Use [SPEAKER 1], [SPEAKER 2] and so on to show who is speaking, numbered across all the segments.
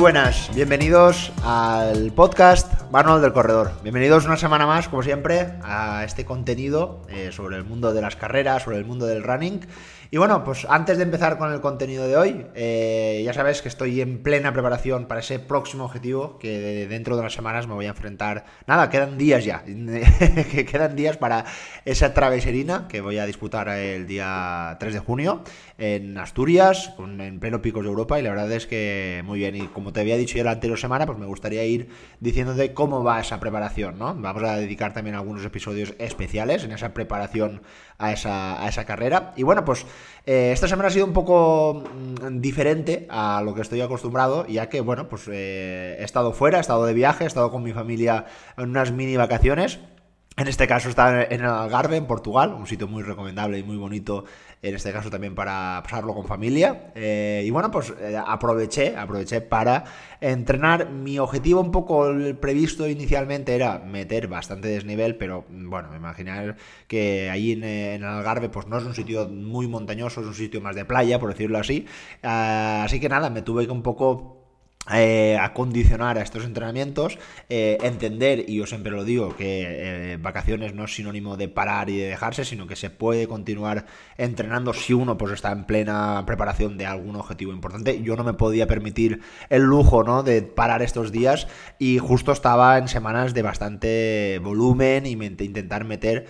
[SPEAKER 1] Buenas, bienvenidos al podcast Manual del Corredor. Bienvenidos una semana más, como siempre, a este contenido eh, sobre el mundo de las carreras, sobre el mundo del running. Y bueno, pues antes de empezar con el contenido de hoy, eh, ya sabes que estoy en plena preparación para ese próximo objetivo que dentro de unas semanas me voy a enfrentar. Nada, quedan días ya, que quedan días para esa traveserina que voy a disputar el día 3 de junio en Asturias, en pleno picos de Europa y la verdad es que muy bien. Y como te había dicho ya la anterior semana, pues me gustaría ir diciéndote cómo va esa preparación, ¿no? Vamos a dedicar también algunos episodios especiales en esa preparación a esa, a esa carrera. Y bueno, pues eh, esta semana ha sido un poco mm, diferente a lo que estoy acostumbrado, ya que, bueno, pues eh, he estado fuera, he estado de viaje, he estado con mi familia en unas mini vacaciones. En este caso está en el Algarve, en Portugal, un sitio muy recomendable y muy bonito en este caso también para pasarlo con familia. Eh, y bueno, pues eh, aproveché, aproveché para entrenar. Mi objetivo un poco previsto inicialmente era meter bastante desnivel, pero bueno, me imaginar que ahí en, en, Algarve pues no es un sitio muy montañoso, es un sitio más de playa, por decirlo así. Ah, así que nada, me tuve que un poco eh, acondicionar a estos entrenamientos, eh, entender, y yo siempre lo digo, que eh, vacaciones no es sinónimo de parar y de dejarse, sino que se puede continuar entrenando si uno pues está en plena preparación de algún objetivo importante. Yo no me podía permitir el lujo ¿no? de parar estos días y justo estaba en semanas de bastante volumen y intentar meter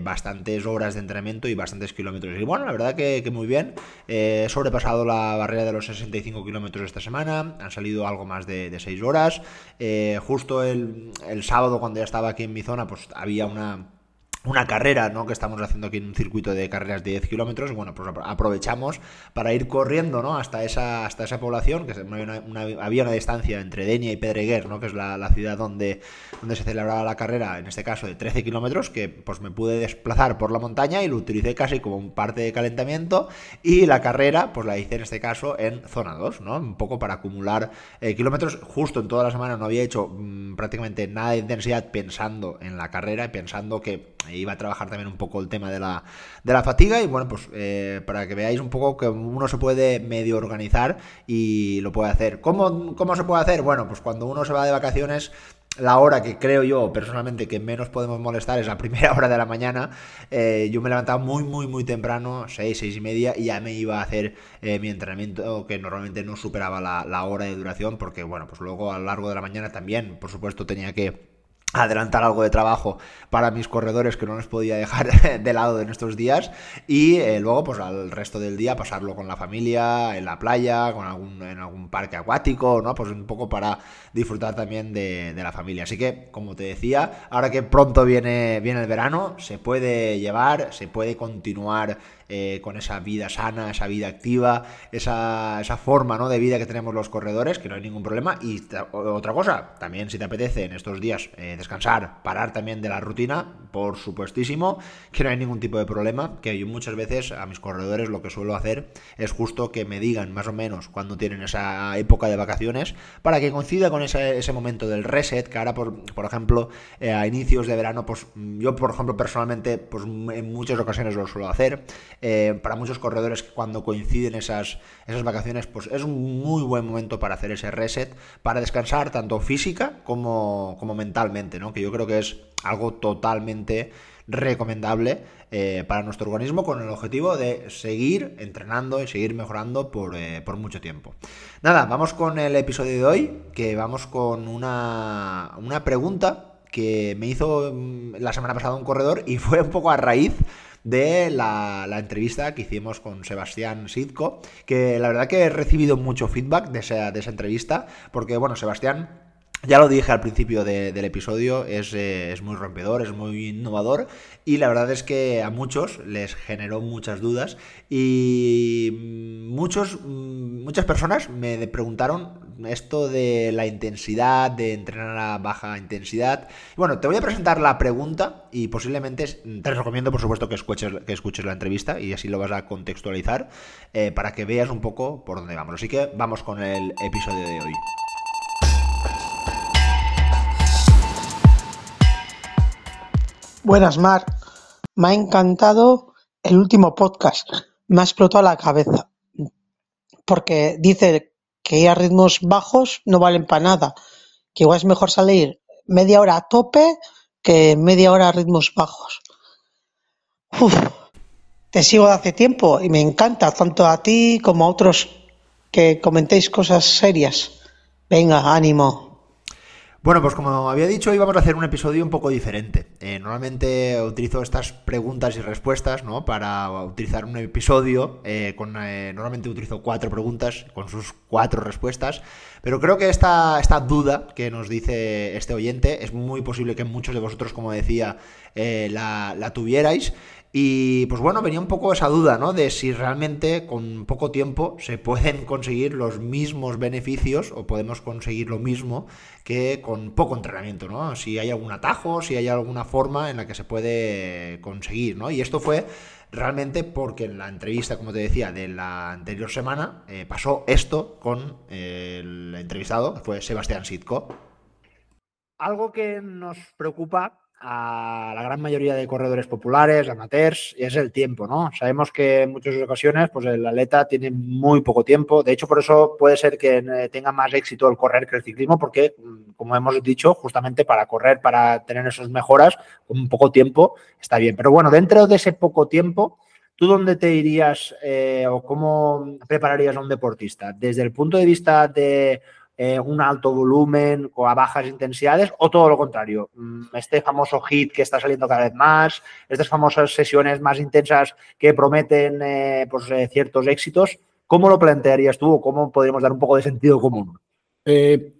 [SPEAKER 1] bastantes horas de entrenamiento y bastantes kilómetros. Y bueno, la verdad que, muy bien. he sobrepasado la barrera de los 65 kilómetros esta semana han salido algo más de, de 6 horas. Eh, justo el sábado, cuando ya estaba aquí en mi zona, pues había una una carrera, ¿no? Que estamos haciendo aquí en un circuito de carreras de 10 kilómetros. Bueno, pues aprovechamos para ir corriendo, ¿no? Hasta esa, hasta esa población, que había una, distancia entre Denia y Pedreguer, ¿no? Que es la, ciudad donde, donde se celebraba la carrera, en este caso de 13 kilómetros, que pues me pude desplazar por la montaña y lo utilicé casi como un parte de calentamiento. Y la carrera, pues la hice en este caso en zona 2, ¿no? Un poco para acumular eh, kilómetros. Justo en toda la semana no había hecho mm, prácticamente nada de intensidad pensando en la carrera y pensando que iba a trabajar también un poco el tema de la, de la fatiga y bueno, pues eh, para que veáis un poco que uno se puede medio organizar y lo puede hacer. ¿Cómo, ¿Cómo se puede hacer? Bueno, pues cuando uno se va de vacaciones la hora que creo yo personalmente que menos podemos molestar es la primera hora de la mañana. Eh, yo me levantaba muy, muy, muy temprano, 6, 6 y media, y ya me iba a hacer eh, mi entrenamiento que normalmente no superaba la, la hora de duración, porque bueno, pues luego a lo largo de la mañana también, por supuesto, tenía que adelantar algo de trabajo para mis corredores que no les podía dejar de lado en estos días y eh, luego pues al resto del día pasarlo con la familia en la playa con algún en algún parque acuático no pues un poco para disfrutar también de, de, la familia. Así que como te decía ahora que pronto viene viene el verano se puede llevar se puede continuar eh, con esa vida sana, esa vida activa, esa, esa forma ¿no? de vida que tenemos los corredores, que no hay ningún problema. Y otra cosa, también si te apetece en estos días eh, descansar, parar también de la rutina, por supuestísimo, que no hay ningún tipo de problema, que yo muchas veces a mis corredores lo que suelo hacer es justo que me digan más o menos cuando tienen esa época de vacaciones, para que coincida con ese, ese momento del reset, que ahora, por, por ejemplo, eh, a inicios de verano, pues yo, por ejemplo, personalmente, pues en muchas ocasiones lo suelo hacer. Eh, para muchos corredores cuando coinciden esas, esas vacaciones, pues es un muy buen momento para hacer ese reset, para descansar tanto física como, como mentalmente, ¿no? Que yo creo que es algo totalmente recomendable eh, para nuestro organismo con el objetivo de seguir entrenando y seguir mejorando por, eh, por, mucho tiempo. Nada, vamos con el episodio de hoy, que vamos con una, una pregunta que me hizo mm, la semana pasada un corredor y fue un poco a raíz de la, entrevista que hicimos con Sebastián Sidco, que la verdad que he recibido mucho feedback de esa, de esa entrevista, porque bueno, Sebastián ya lo dije al principio del episodio, es, eh, es, muy rompedor, es muy innovador y la verdad es que a muchos les generó muchas dudas y muchos, muchas personas me preguntaron esto de la intensidad, de entrenar a baja intensidad. Bueno, te voy a presentar la pregunta y posiblemente te recomiendo por supuesto que escuches, que escuches la entrevista y así lo vas a contextualizar eh, para que veas un poco por dónde vamos. Así que vamos con el episodio de hoy.
[SPEAKER 2] Buenas, Mar. Me ha encantado el último podcast. Me ha explotado la cabeza. Porque dice que a ritmos bajos no valen para nada, que igual es mejor salir media hora a tope que media hora a ritmos bajos. Te sigo de hace tiempo y me encanta, tanto a ti como a otros que comentéis cosas serias. Venga, ánimo.
[SPEAKER 1] Bueno, pues como había dicho, hoy vamos a hacer un episodio un poco diferente. Eh, normalmente utilizo estas preguntas y respuestas, ¿no? Para utilizar un episodio. Eh, con, eh, normalmente utilizo cuatro preguntas con sus cuatro respuestas. Pero creo que esta, esta duda que nos dice este oyente es muy posible que muchos de vosotros, como decía, la, la tuvierais. Y pues bueno, venía un poco esa duda, ¿no? De si realmente con poco tiempo se pueden conseguir los mismos beneficios o podemos conseguir lo mismo que con poco entrenamiento, ¿no? Si hay algún atajo, si hay alguna forma en la que se puede conseguir, ¿no? Y esto fue realmente porque en la entrevista, como te decía, de la anterior semana eh, pasó esto con el entrevistado, que fue Sebastián Sitko. Algo que nos preocupa a la gran mayoría de corredores populares, amateurs, y es el tiempo, ¿no? Sabemos que en muchas ocasiones pues el atleta tiene muy poco tiempo, de hecho por eso puede ser que eh, tenga más éxito el correr que el ciclismo, porque mm, como hemos dicho, justamente para correr, para tener esas mejoras, con poco tiempo está bien. Pero bueno, dentro de ese poco tiempo, ¿tú dónde te irías eh, o cómo prepararías a un deportista? Desde el punto de vista de eh, un alto volumen o a bajas intensidades o todo lo contrario, mm, este famoso hit que está saliendo cada vez más, estas famosas sesiones más intensas que prometen eh, pues, eh, ciertos éxitos, ¿cómo lo plantearías tú o cómo podríamos dar un poco de sentido común?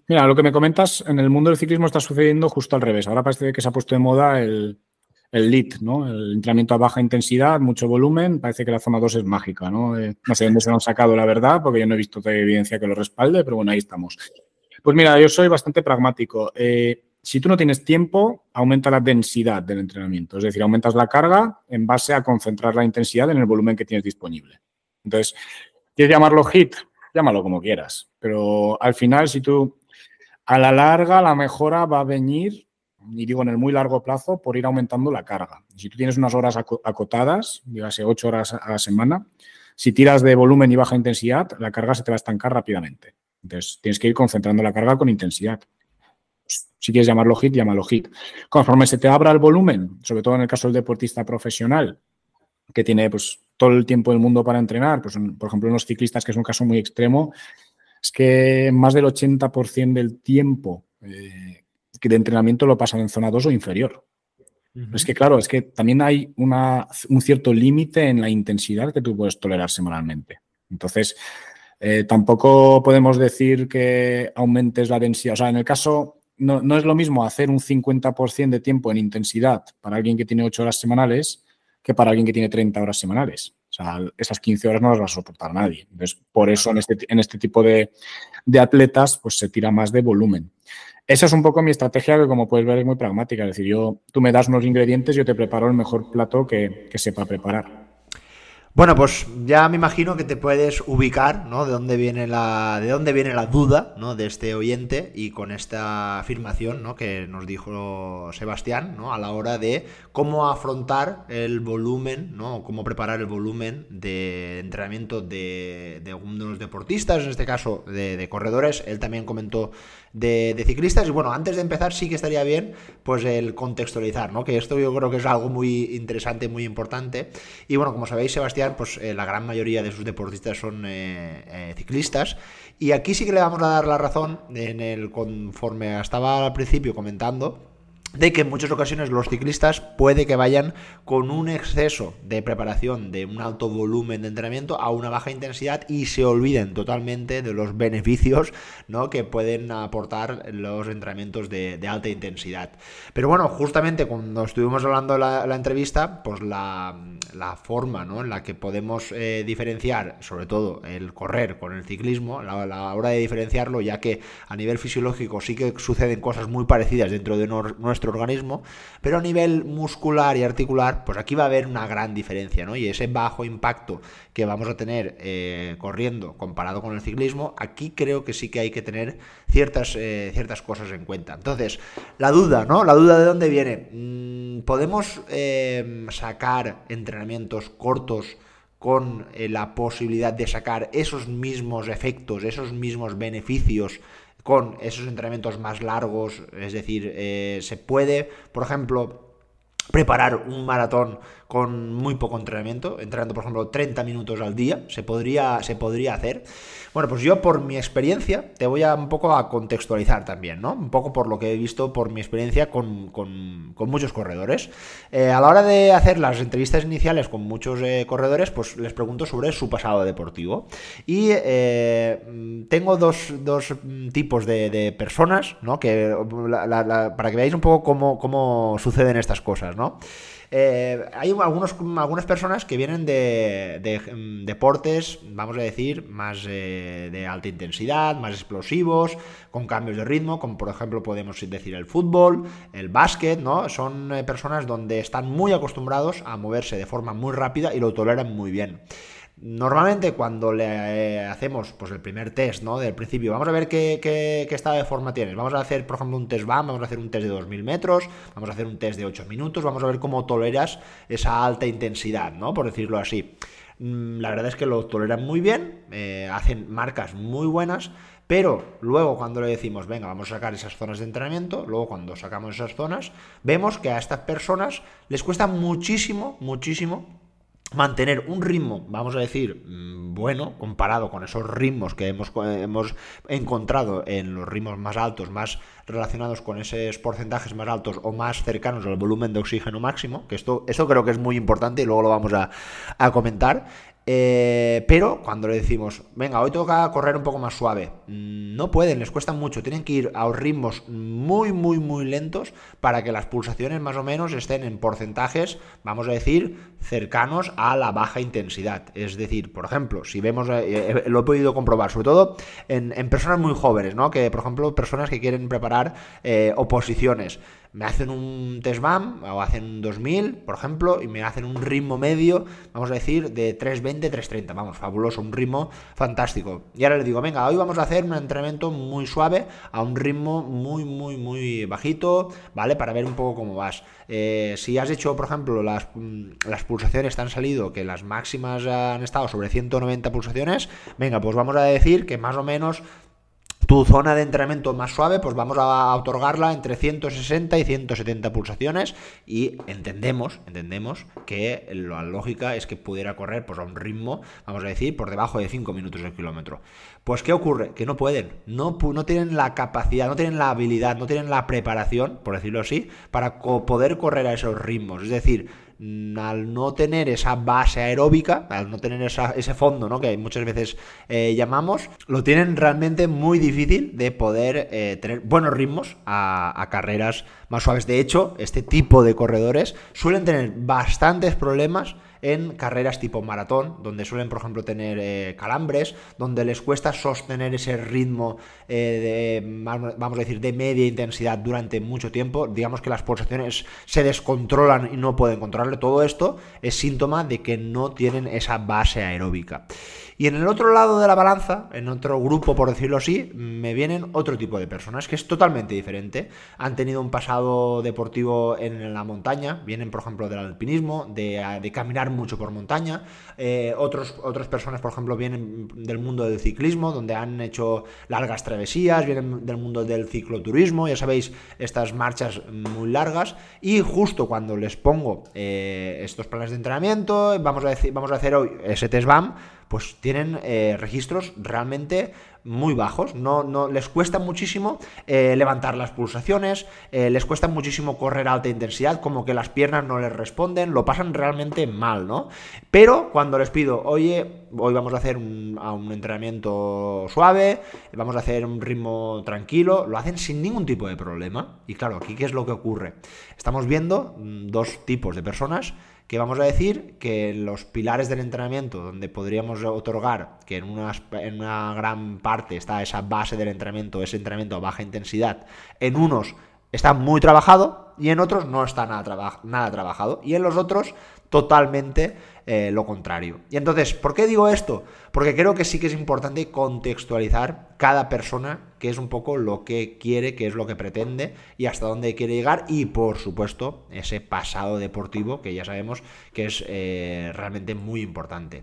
[SPEAKER 3] mira, lo que me comentas, en el mundo del ciclismo está sucediendo justo al revés. Ahora parece que se ha puesto de moda el, el LIT, ¿no? El entrenamiento a baja intensidad, mucho volumen, parece que la zona 2 es mágica, ¿no? Eh, no sé dónde se lo han sacado, la verdad, porque yo no he visto evidencia que lo respalde, pero bueno, ahí estamos. Pues mira, yo soy bastante pragmático. Eh, si tú no tienes tiempo, aumenta la densidad del entrenamiento, es decir, aumentas la carga en base a concentrar la intensidad en el volumen que tienes disponible. Entonces, ¿quieres llamarlo HIT? Llámalo como quieras, pero al final, si tú a la larga la mejora va a venir y digo en el muy largo plazo, por ir aumentando la carga. Si tú tienes unas horas acotadas, dígase ocho horas a la semana, si tiras de volumen y baja intensidad, la carga se te va a estancar rápidamente. Entonces, tienes que ir concentrando la carga con intensidad. Si quieres llamarlo hit, llámalo hit. Conforme se te abra el volumen, sobre todo en el caso del deportista profesional, que tiene pues, todo el tiempo del mundo para entrenar, pues, por ejemplo, los ciclistas, que es un caso muy extremo, es que más del 80% del tiempo eh, de entrenamiento lo pasan en zona 2 o inferior. Es que, claro, es que también hay una, un cierto límite en la intensidad que tú puedes tolerar semanalmente. Entonces, eh, tampoco podemos decir que aumentes la densidad. O sea, en el caso, no, no es lo mismo hacer un 50% de tiempo en intensidad para alguien que tiene 8 horas semanales que para alguien que tiene 30 horas semanales. O sea, esas 15 horas no las va a soportar nadie. Entonces, por eso en este, en este tipo de, de atletas, pues se tira más de volumen. Esa es un poco mi estrategia que, como puedes ver, es muy pragmática. Es decir, yo, tú me das unos ingredientes, yo te preparo el mejor plato que, que sepa preparar.
[SPEAKER 1] Bueno, pues ya me imagino que te puedes ubicar, ¿no? De dónde viene la, de dónde viene la duda, ¿no? De este oyente y con esta afirmación, ¿no? Que nos dijo Sebastián, ¿no? A la hora de cómo afrontar el volumen, ¿no? Cómo preparar el volumen de entrenamiento de, de algunos deportistas, en este caso de, corredores. Él también comentó de, de, ciclistas. Y bueno, antes de empezar sí que estaría bien, pues el contextualizar, ¿no? Que esto yo creo que es algo muy interesante, muy importante. Y bueno, como sabéis, Sebastián pues eh, la gran mayoría de sus deportistas son eh, eh, ciclistas. Y aquí sí que le vamos a dar la razón en el conforme estaba al principio comentando de que en muchas ocasiones los ciclistas puede que vayan con un exceso de preparación de un alto volumen de entrenamiento a una baja intensidad y se olviden totalmente de los beneficios ¿no? que pueden aportar los entrenamientos de, alta intensidad. Pero bueno, justamente cuando estuvimos hablando de la, entrevista, pues la, forma ¿no? en la que podemos eh, diferenciar, sobre todo el correr con el ciclismo, la, la hora de diferenciarlo, ya que a nivel fisiológico sí que suceden cosas muy parecidas dentro de nuestro organismo, pero a nivel muscular y articular, pues aquí va a haber una gran diferencia, ¿no? Y ese bajo impacto que vamos a tener eh, corriendo comparado con el ciclismo, aquí creo que sí que hay que tener ciertas, eh, ciertas cosas en cuenta. Entonces, la duda, ¿no? La duda de dónde viene. Mm, ¿Podemos eh, sacar entrenamientos cortos con eh, la posibilidad de sacar esos mismos efectos, esos mismos beneficios con esos entrenamientos más largos, es decir, eh, se puede, por ejemplo, preparar un maratón con muy poco entrenamiento, entrenando por ejemplo 30 minutos al día, se podría, se podría hacer. Bueno, pues yo por mi experiencia te voy a un poco a contextualizar también, ¿no? Un poco por lo que he visto por mi experiencia con, muchos corredores. Eh, a la hora de hacer las entrevistas iniciales con muchos eh, corredores, pues les pregunto sobre su pasado deportivo. Y eh, tengo dos, tipos de, personas, ¿no? Que, para que veáis un poco cómo, cómo suceden estas cosas, ¿no? Eh, hay algunos, algunas personas que vienen de, mm, deportes, vamos a decir, más eh, de alta intensidad, más explosivos, con cambios de ritmo, como por ejemplo podemos decir el fútbol, el básquet, ¿no? Son eh, personas donde están muy acostumbrados a moverse de forma muy rápida y lo toleran muy bien. Normalmente cuando le eh, hacemos pues, el primer test ¿no? del principio, vamos a ver qué, qué, estado de forma tienes. Vamos a hacer, por ejemplo, un test BAM, vamos a hacer un test de 2000 metros, vamos a hacer un test de 8 minutos, vamos a ver cómo toleras esa alta intensidad, ¿no? por decirlo así. Mm, la verdad es que lo toleran muy bien, eh, hacen marcas muy buenas, pero luego cuando le decimos, venga, vamos a sacar esas zonas de entrenamiento, luego cuando sacamos esas zonas, vemos que a estas personas les cuesta muchísimo, muchísimo mantener un ritmo, vamos a decir, mm, bueno, comparado con esos ritmos que hemos, hemos encontrado en los ritmos más altos, más relacionados con esos porcentajes más altos o más cercanos al volumen de oxígeno máximo, que esto, esto creo que es muy importante y luego lo vamos a, a comentar. Eh, pero cuando le decimos, venga, hoy toca correr un poco más suave, mm, no pueden, les cuesta mucho, tienen que ir a ritmos muy, muy, muy lentos para que las pulsaciones más o menos estén en porcentajes, vamos a decir, cercanos a la baja intensidad. Es decir, por ejemplo, si vemos, eh, eh, lo he podido comprobar, sobre todo en, personas muy jóvenes, ¿no? Que, por ejemplo, personas que quieren preparar oposiciones me hacen un test BAM o hacen un 2000, por ejemplo, y me hacen un ritmo medio, vamos a decir, de 320, 330. Vamos, fabuloso, un ritmo fantástico. Y ahora les digo, venga, hoy vamos a hacer un entrenamiento muy suave a un ritmo muy, muy, muy bajito, ¿vale? Para ver un poco cómo vas. Eh, si has hecho, por ejemplo, las, mm, las pulsaciones te han salido, que las máximas han estado sobre 190 pulsaciones, venga, pues vamos a decir que más o menos tu zona de entrenamiento más suave, pues vamos a otorgarla entre 160 y 170 pulsaciones y entendemos, entendemos que la lógica es que pudiera correr pues a un ritmo, vamos a decir, por debajo de 5 minutos el kilómetro. Pues ¿qué ocurre? Que no pueden, no, no tienen la capacidad, no tienen la habilidad, no tienen la preparación, por decirlo así, para poder correr a esos ritmos. Es decir, al no tener esa base aeróbica, al no tener ese fondo, ¿no? Que muchas veces eh, llamamos, lo tienen realmente muy difícil de poder eh, tener buenos ritmos a, carreras más suaves. De hecho, este tipo de corredores suelen tener bastantes problemas en carreras tipo maratón, donde suelen, por ejemplo, tener eh, calambres, donde les cuesta sostener ese ritmo de, vamos a decir, de media intensidad durante mucho tiempo. Digamos que las pulsaciones se descontrolan y no pueden controlar todo esto es síntoma de que no tienen esa base aeróbica. Y en el otro lado de la balanza, en otro grupo, por decirlo así, me vienen otro tipo de personas que es totalmente diferente. Han tenido un pasado deportivo en la montaña, vienen, por ejemplo, del alpinismo, de, caminar mucho por montaña. Eh, otros, otras personas, por ejemplo, vienen del mundo del ciclismo, donde han hecho largas travesías, vienen del mundo del cicloturismo, ya sabéis, estas marchas muy largas. Y justo cuando les pongo eh, estos planes de entrenamiento, vamos a, decir, vamos a hacer hoy ese test BAM, pues tienen eh, registros realmente muy bajos. No, no les cuesta muchísimo eh, levantar las pulsaciones, eh, les cuesta muchísimo correr a alta intensidad, como que las piernas no les responden, lo pasan realmente mal, ¿no? Pero cuando les pido, oye, hoy vamos a hacer un, un entrenamiento suave, vamos a hacer un ritmo tranquilo, lo hacen sin ningún tipo de problema. Y claro, aquí qué es lo que ocurre. Estamos viendo mm, dos tipos de personas que vamos a decir que los pilares del entrenamiento, donde podríamos otorgar que en una, en una gran parte está esa base del entrenamiento, ese entrenamiento a baja intensidad, en unos está muy trabajado y en otros no está nada, nada trabajado y en los otros totalmente eh, lo contrario. Y entonces, ¿por qué digo esto? Porque creo que sí que es importante contextualizar cada persona qué es un poco lo que quiere, qué es lo que pretende y hasta dónde quiere llegar y por supuesto ese pasado deportivo que ya sabemos que es eh, realmente muy importante.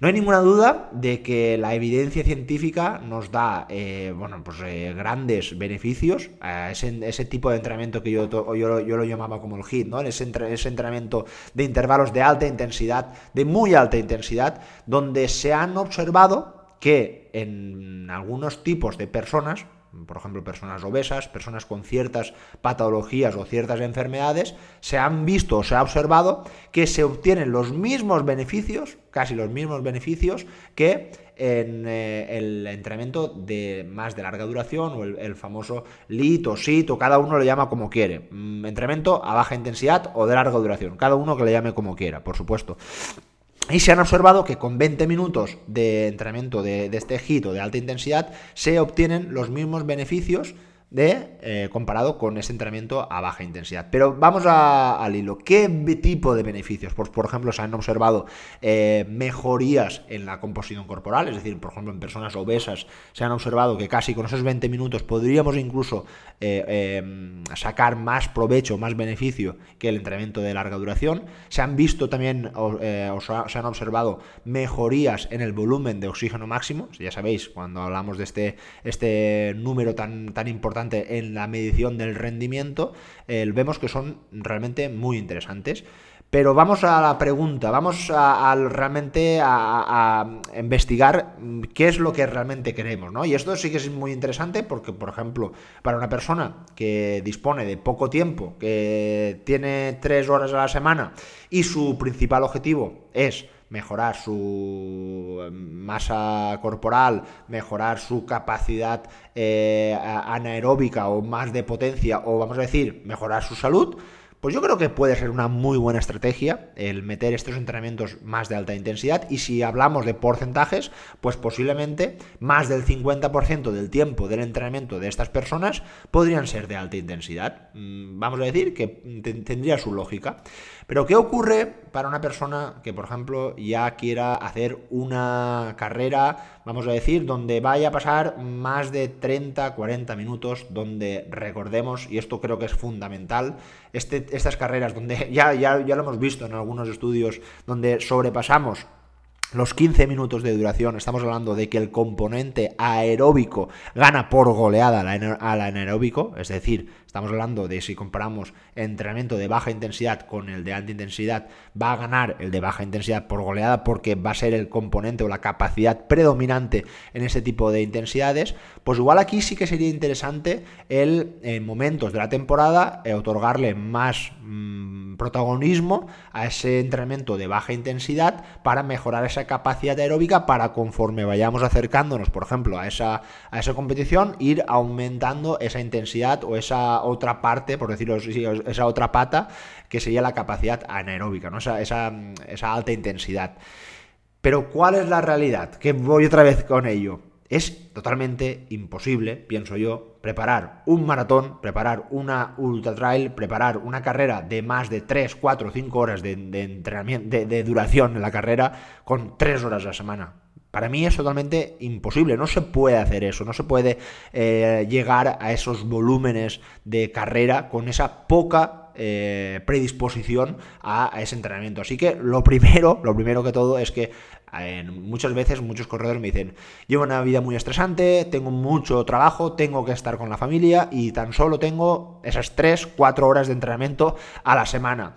[SPEAKER 1] No hay ninguna duda de que la evidencia científica nos da eh, bueno, pues, grandes beneficios a ese, tipo de entrenamiento que yo, yo, lo llamaba como el HIT, ¿no? ese entrenamiento de intervalos de alta intensidad, de muy alta intensidad, donde se han observado que en algunos tipos de personas, por ejemplo, personas obesas, personas con ciertas patologías o ciertas enfermedades, se han visto o se ha observado que se obtienen los mismos beneficios, casi los mismos beneficios, que en eh, el entrenamiento de más de larga duración o el, famoso LIT o SIT o cada uno lo llama como quiere. Mm, entrenamiento a baja intensidad o de larga duración, cada uno que le llame como quiera, por supuesto. Y se han observado que con 20 minutos de entrenamiento de, de este hit o de alta intensidad se obtienen los mismos beneficios de, eh, comparado con ese entrenamiento a baja intensidad. Pero vamos al hilo. ¿Qué tipo de beneficios? Pues, por ejemplo, se han observado eh, mejorías en la composición corporal, es decir, por ejemplo, en personas obesas se han observado que casi con esos 20 minutos podríamos incluso eh, em, sacar más provecho, más beneficio que el entrenamiento de larga duración. Se han visto también, o, se han observado mejorías en el volumen de oxígeno máximo. Ya sabéis, cuando hablamos de este, este número tan, tan importante, en la medición del rendimiento, eh, vemos que son realmente muy interesantes. Pero vamos a la pregunta, vamos a, realmente a, investigar qué es lo que realmente queremos, ¿no? Y esto sí que es muy interesante porque, por ejemplo, para una persona que dispone de poco tiempo, que tiene tres horas a la semana y su principal objetivo es mejorar su eh, masa corporal, mejorar su capacidad eh, anaeróbica o más de potencia, o vamos a decir, mejorar su salud, pues yo creo que puede ser una muy buena estrategia el meter estos entrenamientos más de alta intensidad y si hablamos de porcentajes, pues posiblemente más del 50% del tiempo del entrenamiento de estas personas podrían ser de alta intensidad. Mm, vamos a decir que tendría su lógica. Pero ¿qué ocurre para una persona que, por ejemplo, ya quiera hacer una carrera, vamos a decir, donde vaya a pasar más de 30, 40 minutos, donde recordemos, y esto creo que es fundamental, este, estas carreras donde ya, ya, ya lo hemos visto en algunos estudios, donde sobrepasamos los 15 minutos de duración, estamos hablando de que el componente aeróbico gana por goleada al anaeróbico, es decir, Estamos hablando de si comparamos entrenamiento de baja intensidad con el de alta intensidad, va a ganar el de baja intensidad por goleada porque va a ser el componente o la capacidad predominante en ese tipo de intensidades. Pues igual aquí sí que sería interesante el en momentos de la temporada eh, otorgarle más mm, protagonismo a ese entrenamiento de baja intensidad para mejorar esa capacidad aeróbica para conforme vayamos acercándonos, por ejemplo, a esa, a esa competición, ir aumentando esa intensidad o esa otra parte, por decirlo así, esa otra pata, que sería la capacidad anaeróbica, ¿no? esa, esa, alta intensidad. Pero ¿cuál es la realidad? Que voy otra vez con ello. Es totalmente imposible, pienso yo, preparar un maratón, preparar una ultra trail, preparar una carrera de más de 3, 4, 5 horas de, entrenamiento, de, duración en la carrera con 3 horas a la semana. Para mí es totalmente imposible, no se puede hacer eso, no se puede eh, llegar a esos volúmenes de carrera con esa poca eh, predisposición a, ese entrenamiento. Así que lo primero, lo primero que todo es que muchas veces muchos corredores me dicen, llevo una vida muy estresante, tengo mucho trabajo, tengo que estar con la familia y tan solo tengo esas 3, 4 horas de entrenamiento a la semana.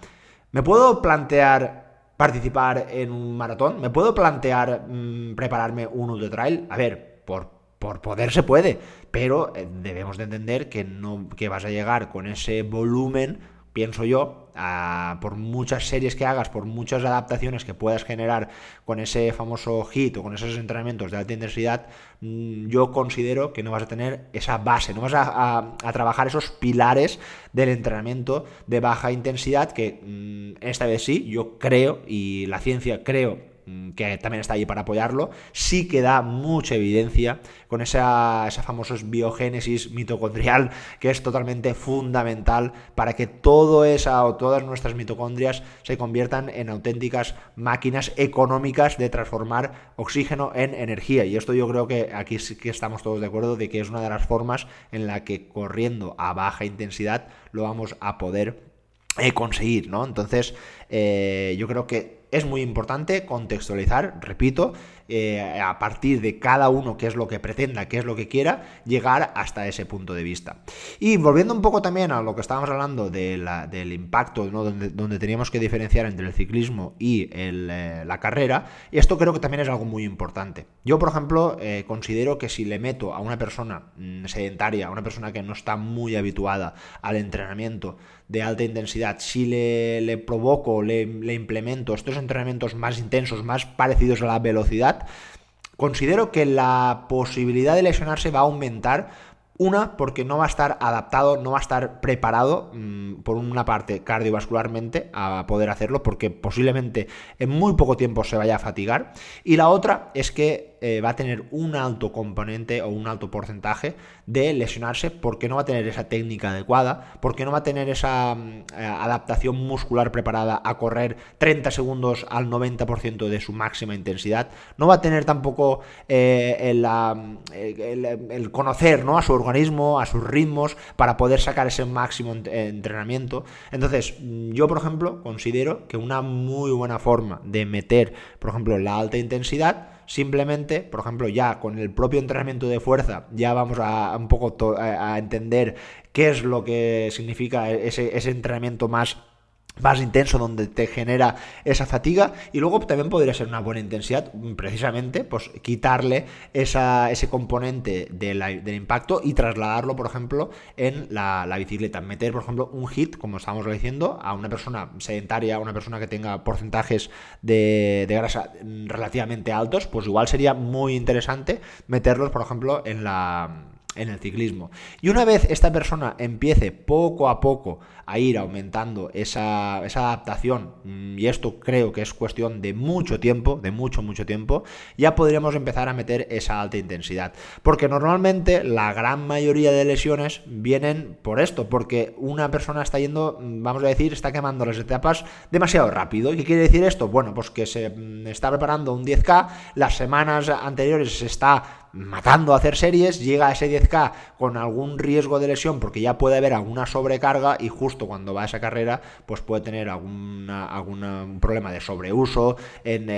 [SPEAKER 1] ¿Me puedo plantear participar en un maratón? ¿Me puedo plantear mm, prepararme un ultra trail? A ver, por, por poder se puede, pero eh, debemos de entender que no que vas a llegar con ese volumen pienso yo, por muchas series que hagas, por muchas adaptaciones que puedas generar con ese famoso hit o con esos entrenamientos de alta intensidad, mm, yo considero que no vas a tener esa base, no vas a, trabajar esos pilares del entrenamiento de baja intensidad que mm, esta vez sí, yo creo y la ciencia creo que también está ahí para apoyarlo, sí que da mucha evidencia con esa, esa famosa biogénesis mitocondrial que es totalmente fundamental para que todo esa o todas nuestras mitocondrias se conviertan en auténticas máquinas económicas de transformar oxígeno en energía. Y esto yo creo que aquí sí que estamos todos de acuerdo de que es una de las formas en la que corriendo a baja intensidad lo vamos a poder eh, conseguir, ¿no? Entonces, eh, yo creo que es muy importante contextualizar, repito, eh, a partir de cada uno qué es lo que pretenda, qué es lo que quiera, llegar hasta ese punto de vista. Y volviendo un poco también a lo que estábamos hablando del impacto, donde, teníamos que diferenciar entre el ciclismo y eh, la carrera, esto creo que también es algo muy importante. Yo, por ejemplo, eh, considero que si le meto a una persona mm, sedentaria, a una persona que no está muy habituada al entrenamiento de alta intensidad, si le, provoco, le, le implemento estos entrenamientos más intensos, más parecidos a la velocidad, considero que la posibilidad de lesionarse va a aumentar una, porque no va a estar adaptado, no va a estar preparado, mm, por una parte, cardiovascularmente a poder hacerlo, porque posiblemente en muy poco tiempo se vaya a fatigar. Y la otra es que eh, va a tener un alto componente o un alto porcentaje de lesionarse porque no va a tener esa técnica adecuada, porque no va a tener esa mm, eh, adaptación muscular preparada a correr 30 segundos al 90% de su máxima intensidad, no va a tener tampoco eh, el, conocer ¿no? a su organismo, a sus ritmos, para poder sacar ese máximo entrenamiento. Entonces, mm, yo, por ejemplo, considero que una muy buena forma de meter, por ejemplo, la alta intensidad, simplemente, por ejemplo, ya con el propio entrenamiento de fuerza, ya vamos a un poco a entender qué es lo que significa ese, ese entrenamiento más más intenso donde te genera esa fatiga y luego también podría ser una buena intensidad precisamente pues quitarle ese componente del impacto y trasladarlo por ejemplo en la, bicicleta. Meter por ejemplo un hit como estábamos diciendo a una persona sedentaria a una persona que tenga porcentajes de grasa relativamente altos pues igual sería muy interesante meterlos por ejemplo en la en el ciclismo. Y una vez esta persona empiece poco a poco a ir aumentando esa, adaptación, mm, y esto creo que es cuestión de mucho tiempo, de mucho, mucho tiempo, ya podríamos empezar a meter esa alta intensidad. Porque normalmente la gran mayoría de lesiones vienen por esto, porque una persona está yendo, mm, vamos a decir, está quemando las etapas demasiado rápido. ¿Y qué quiere decir esto? Bueno, pues que se mm, está preparando un 10K, las semanas anteriores se está matando a hacer series, llega a ese 10K con algún riesgo de lesión porque ya puede haber alguna sobrecarga y justo cuando va a esa carrera pues puede tener algún problema de sobreuso en,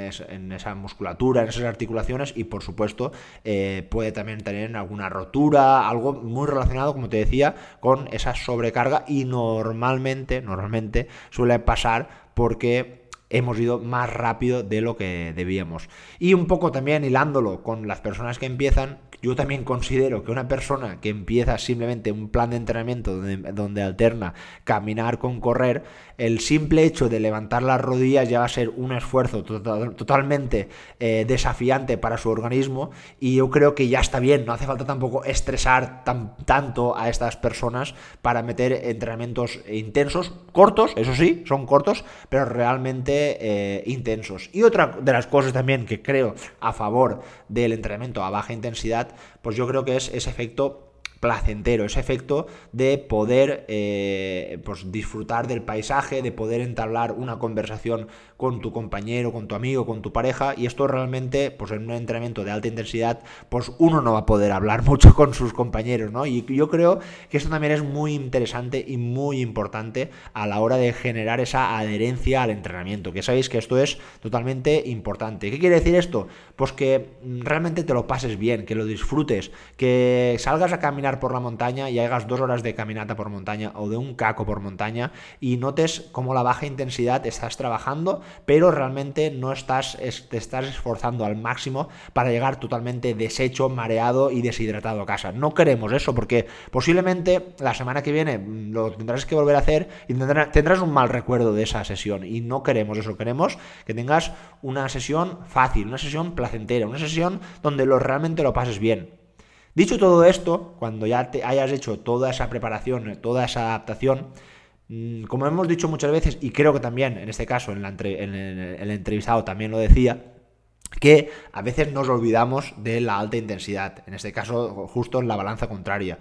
[SPEAKER 1] esa musculatura, en esas articulaciones y por supuesto eh, puede también tener alguna rotura, algo muy relacionado como te decía con esa sobrecarga y normalmente, normalmente suele pasar porque hemos ido más rápido de lo que debíamos. Y un poco también hilándolo con las personas que empiezan, yo también considero que una persona que empieza simplemente un plan de entrenamiento donde, alterna caminar con correr, el simple hecho de levantar las rodillas ya va a ser un esfuerzo totalmente eh, desafiante para su organismo y yo creo que ya está bien, no hace falta tampoco estresar tanto a estas personas para meter entrenamientos intensos, cortos, eso sí, son cortos, pero realmente eh, intensos. Y otra de las cosas también que creo a favor del entrenamiento a baja intensidad, pues yo creo que es ese efecto placentero, ese efecto de poder eh, pues disfrutar del paisaje, de poder entablar una conversación con tu compañero, con tu amigo, con tu pareja, y esto realmente, pues en un entrenamiento de alta intensidad, pues uno no va a poder hablar mucho con sus compañeros, ¿no? Y yo creo que esto también es muy interesante y muy importante a la hora de generar esa adherencia al entrenamiento, que sabéis que esto es totalmente importante. ¿Qué quiere decir esto? Pues que realmente te lo pases bien, que lo disfrutes, que salgas a caminar por la montaña y hagas dos horas de caminata por montaña o de un caco por montaña y notes cómo la baja intensidad estás trabajando pero realmente no estás, te estás esforzando al máximo para llegar totalmente deshecho, mareado y deshidratado a casa. No queremos eso porque posiblemente la semana que viene mm, lo tendrás que volver a hacer y tendrás un mal recuerdo de esa sesión y no queremos eso, queremos que tengas una sesión fácil, una sesión placentera, una sesión donde lo, realmente lo pases bien. Dicho todo esto, cuando ya te hayas hecho toda esa preparación, toda esa adaptación, Mm, como hemos dicho muchas veces, y creo que también en este caso en, el entrevistado también lo decía, que a veces nos olvidamos de la alta intensidad, en este caso justo en la balanza contraria.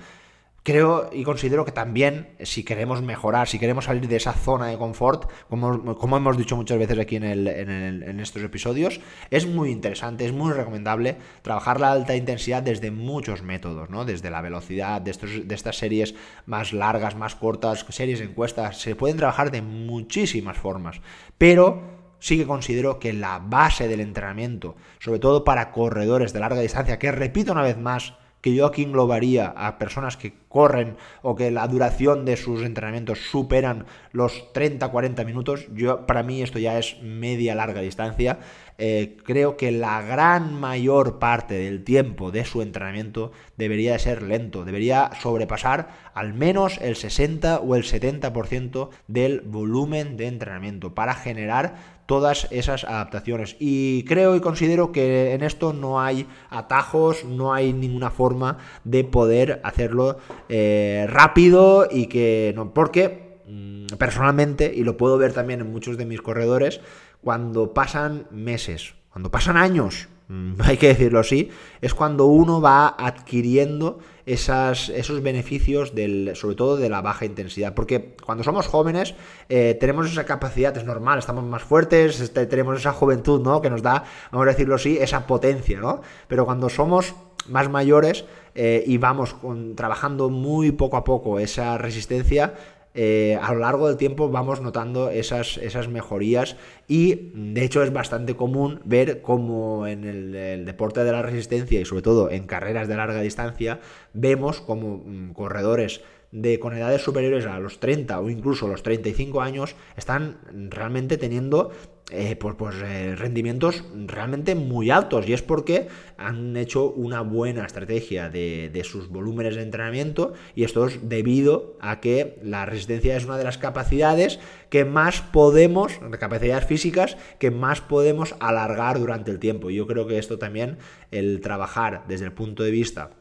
[SPEAKER 1] Creo y considero que también, si queremos mejorar, si queremos salir de esa zona de confort, como, como hemos dicho muchas veces aquí en, en, estos episodios, es muy interesante, es muy recomendable trabajar la alta intensidad desde muchos métodos, ¿no? Desde la velocidad, de, estos, de estas series más largas, más cortas, series encuestas, se pueden trabajar de muchísimas formas, pero sí que considero que la base del entrenamiento, sobre todo para corredores de larga distancia, que repito una vez más, que yo aquí englobaría a personas que corren o que la duración de sus entrenamientos superan los 30-40 minutos, yo para mí esto ya es media larga distancia. Eh, creo que la gran mayor parte del tiempo de su entrenamiento debería de ser lento, debería sobrepasar al menos el 60 o el 70% del volumen de entrenamiento para generar todas esas adaptaciones. Y creo y considero que en esto no hay atajos, no hay ninguna forma de poder hacerlo eh, rápido y que no, porque mm, personalmente, y lo puedo ver también en muchos de mis corredores, cuando pasan meses, cuando pasan años, hay que decirlo así, es cuando uno va adquiriendo esos beneficios, del, sobre todo de la baja intensidad. Porque cuando somos jóvenes eh, tenemos esa capacidad, es normal, estamos más fuertes, este, tenemos esa juventud, ¿no? Que nos da, vamos a decirlo así, esa potencia, ¿no? Pero cuando somos más mayores eh, y vamos trabajando muy poco a poco esa resistencia, eh, a lo largo del tiempo vamos notando esas, esas mejorías y de hecho es bastante común ver como en el, deporte de la resistencia y sobre todo en carreras de larga distancia vemos como mm, corredores de con edades superiores a los 30 o incluso los 35 años están realmente teniendo eh, pues, pues rendimientos realmente muy altos y es porque han hecho una buena estrategia de, de, sus volúmenes de entrenamiento y esto es debido a que la resistencia es una de las capacidades que más podemos, capacidades físicas, que más podemos alargar durante el tiempo. Yo creo que esto también, el trabajar desde el punto de vista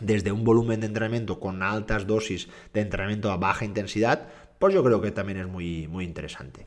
[SPEAKER 1] desde un volumen de entrenamiento con altas dosis de entrenamiento a baja intensidad, pues yo creo que también es muy, muy interesante.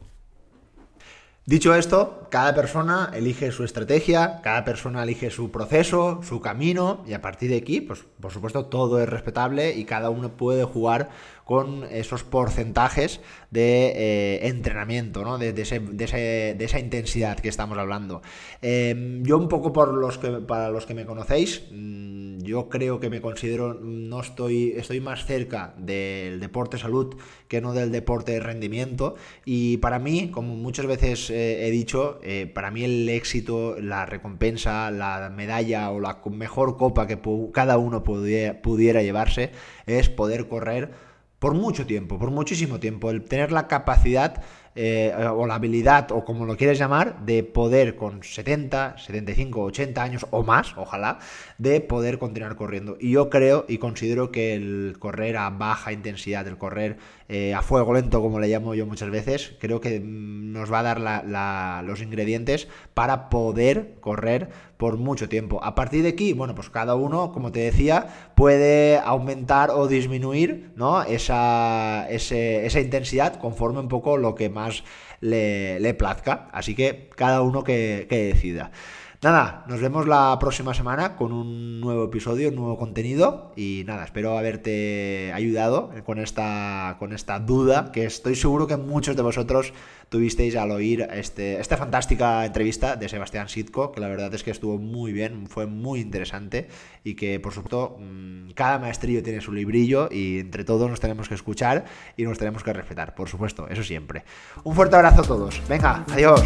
[SPEAKER 1] Dicho esto, cada persona elige su estrategia, cada persona elige su proceso, su camino y a partir de aquí, pues por supuesto todo es respetable y cada uno puede jugar con esos porcentajes de eh, entrenamiento, ¿no? De, esa intensidad que estamos hablando. Em, yo un poco por los que, para los que me conocéis, mm, yo creo que me considero, no estoy, estoy más cerca del deporte salud que no del deporte rendimiento y para mí, como muchas veces eh, he dicho, eh, para mí el éxito, la recompensa, la medalla o la mejor copa que cada uno pudiera llevarse es poder correr por mucho tiempo, por muchísimo tiempo, el tener la capacidad eh, o la habilidad, o como lo quieres llamar, de poder con 70, 75, 80 años o más, ojalá, de poder continuar corriendo. Y yo creo y considero que el correr a baja intensidad, el correr eh, a fuego lento, como le llamo yo muchas veces, creo que mm, nos va a dar los ingredientes para poder correr por mucho tiempo. A partir de aquí, bueno, pues cada uno, como te decía, puede aumentar o disminuir esa, intensidad conforme un poco lo que más le, plazca. Así que cada uno que decida. Nada, nos vemos la próxima semana con un nuevo episodio, un nuevo contenido y nada, espero haberte ayudado con esta, con esta duda que estoy seguro que muchos de vosotros tuvisteis al oír este, esta fantástica entrevista de Sebastián Sitko, que la verdad es que estuvo muy bien, fue muy interesante y que por supuesto mm, cada maestrillo tiene su librillo y entre todos nos tenemos que escuchar y nos tenemos que respetar, por supuesto, eso siempre. Un fuerte abrazo a todos, venga, adiós.